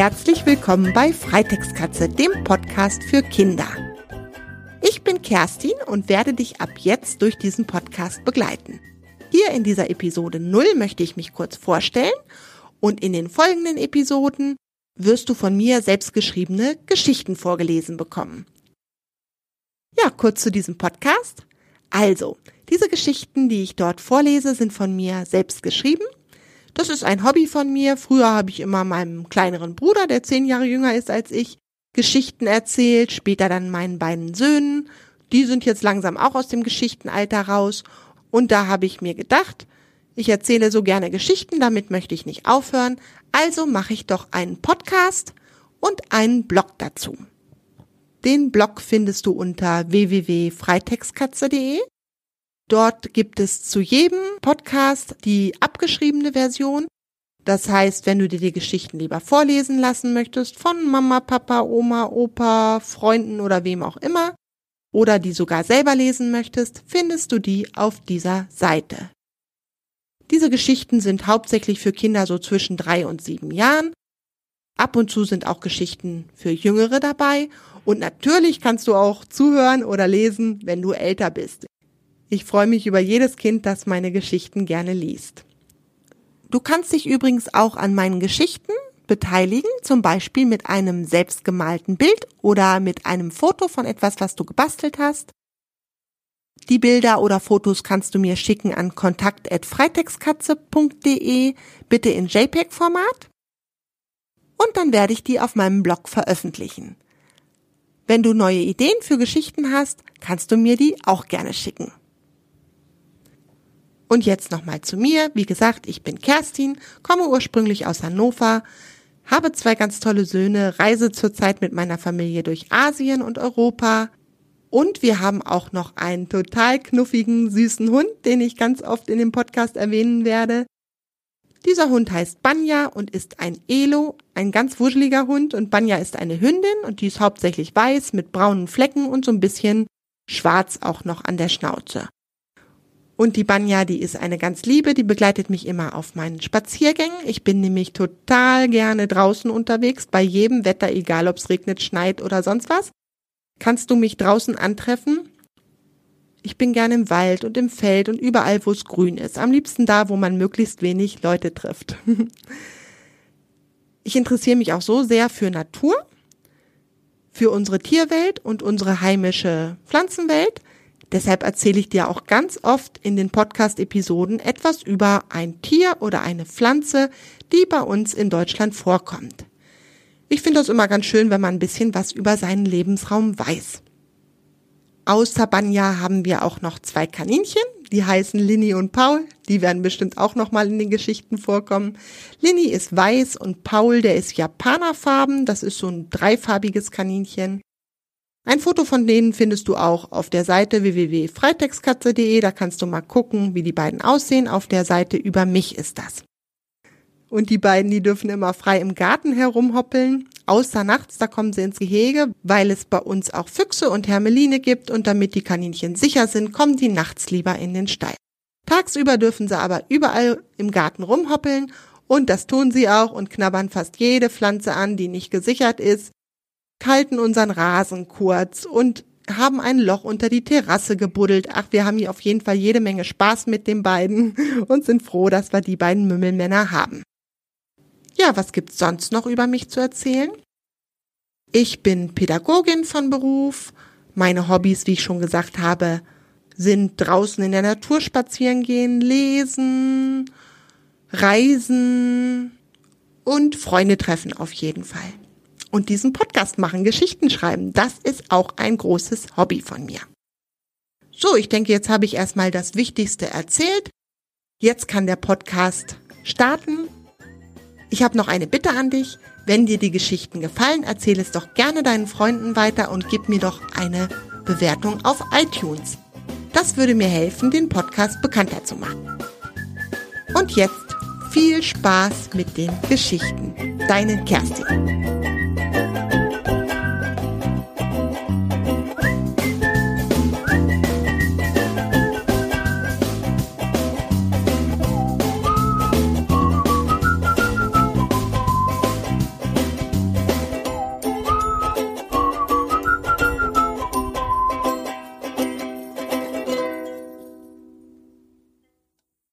Herzlich willkommen bei Freitextkatze, dem Podcast für Kinder. Ich bin Kerstin und werde dich ab jetzt durch diesen Podcast begleiten. Hier in dieser Episode 0 möchte ich mich kurz vorstellen und in den folgenden Episoden wirst du von mir selbstgeschriebene Geschichten vorgelesen bekommen. Ja, kurz zu diesem Podcast. Also, diese Geschichten, die ich dort vorlese, sind von mir selbst geschrieben. Das ist ein Hobby von mir. Früher habe ich immer meinem kleineren Bruder, der zehn Jahre jünger ist als ich, Geschichten erzählt, später dann meinen beiden Söhnen. Die sind jetzt langsam auch aus dem Geschichtenalter raus. Und da habe ich mir gedacht, ich erzähle so gerne Geschichten, damit möchte ich nicht aufhören. Also mache ich doch einen Podcast und einen Blog dazu. Den Blog findest du unter www.freitextkatze.de. Dort gibt es zu jedem Podcast die abgeschriebene Version. Das heißt, wenn du dir die Geschichten lieber vorlesen lassen möchtest von Mama, Papa, Oma, Opa, Freunden oder wem auch immer, oder die sogar selber lesen möchtest, findest du die auf dieser Seite. Diese Geschichten sind hauptsächlich für Kinder so zwischen drei und sieben Jahren. Ab und zu sind auch Geschichten für Jüngere dabei und natürlich kannst du auch zuhören oder lesen, wenn du älter bist. Ich freue mich über jedes Kind, das meine Geschichten gerne liest. Du kannst dich übrigens auch an meinen Geschichten beteiligen, zum Beispiel mit einem selbstgemalten Bild oder mit einem Foto von etwas, was du gebastelt hast. Die Bilder oder Fotos kannst du mir schicken an kontakt.freitextkatze.de, bitte in JPEG-Format. Und dann werde ich die auf meinem Blog veröffentlichen. Wenn du neue Ideen für Geschichten hast, kannst du mir die auch gerne schicken. Und jetzt nochmal zu mir. Wie gesagt, ich bin Kerstin, komme ursprünglich aus Hannover, habe zwei ganz tolle Söhne, reise zurzeit mit meiner Familie durch Asien und Europa. Und wir haben auch noch einen total knuffigen, süßen Hund, den ich ganz oft in dem Podcast erwähnen werde. Dieser Hund heißt Banya und ist ein Elo, ein ganz wuscheliger Hund und Banya ist eine Hündin und die ist hauptsächlich weiß mit braunen Flecken und so ein bisschen schwarz auch noch an der Schnauze. Und die Banya, die ist eine ganz liebe, die begleitet mich immer auf meinen Spaziergängen. Ich bin nämlich total gerne draußen unterwegs, bei jedem Wetter, egal ob es regnet, schneit oder sonst was. Kannst du mich draußen antreffen? Ich bin gerne im Wald und im Feld und überall, wo es grün ist. Am liebsten da, wo man möglichst wenig Leute trifft. ich interessiere mich auch so sehr für Natur, für unsere Tierwelt und unsere heimische Pflanzenwelt. Deshalb erzähle ich dir auch ganz oft in den Podcast-Episoden etwas über ein Tier oder eine Pflanze, die bei uns in Deutschland vorkommt. Ich finde das immer ganz schön, wenn man ein bisschen was über seinen Lebensraum weiß. Außer Banja haben wir auch noch zwei Kaninchen, die heißen Linny und Paul. Die werden bestimmt auch noch mal in den Geschichten vorkommen. Linny ist weiß und Paul, der ist Japanerfarben. Das ist so ein dreifarbiges Kaninchen. Ein Foto von denen findest du auch auf der Seite www.freitextkatze.de. Da kannst du mal gucken, wie die beiden aussehen. Auf der Seite über mich ist das. Und die beiden, die dürfen immer frei im Garten herumhoppeln. Außer nachts, da kommen sie ins Gehege, weil es bei uns auch Füchse und Hermeline gibt und damit die Kaninchen sicher sind, kommen die nachts lieber in den Stall. Tagsüber dürfen sie aber überall im Garten rumhoppeln und das tun sie auch und knabbern fast jede Pflanze an, die nicht gesichert ist, kalten unseren Rasen kurz und haben ein Loch unter die Terrasse gebuddelt. Ach, wir haben hier auf jeden Fall jede Menge Spaß mit den beiden und sind froh, dass wir die beiden Mümmelmänner haben. Ja, was gibt's sonst noch über mich zu erzählen? Ich bin Pädagogin von Beruf. Meine Hobbys, wie ich schon gesagt habe, sind draußen in der Natur spazieren gehen, lesen, reisen und Freunde treffen auf jeden Fall. Und diesen Podcast machen, Geschichten schreiben, das ist auch ein großes Hobby von mir. So, ich denke, jetzt habe ich erstmal das Wichtigste erzählt. Jetzt kann der Podcast starten ich habe noch eine Bitte an dich. Wenn dir die Geschichten gefallen, erzähle es doch gerne deinen Freunden weiter und gib mir doch eine Bewertung auf iTunes. Das würde mir helfen, den Podcast bekannter zu machen. Und jetzt viel Spaß mit den Geschichten. Deine Kerstin.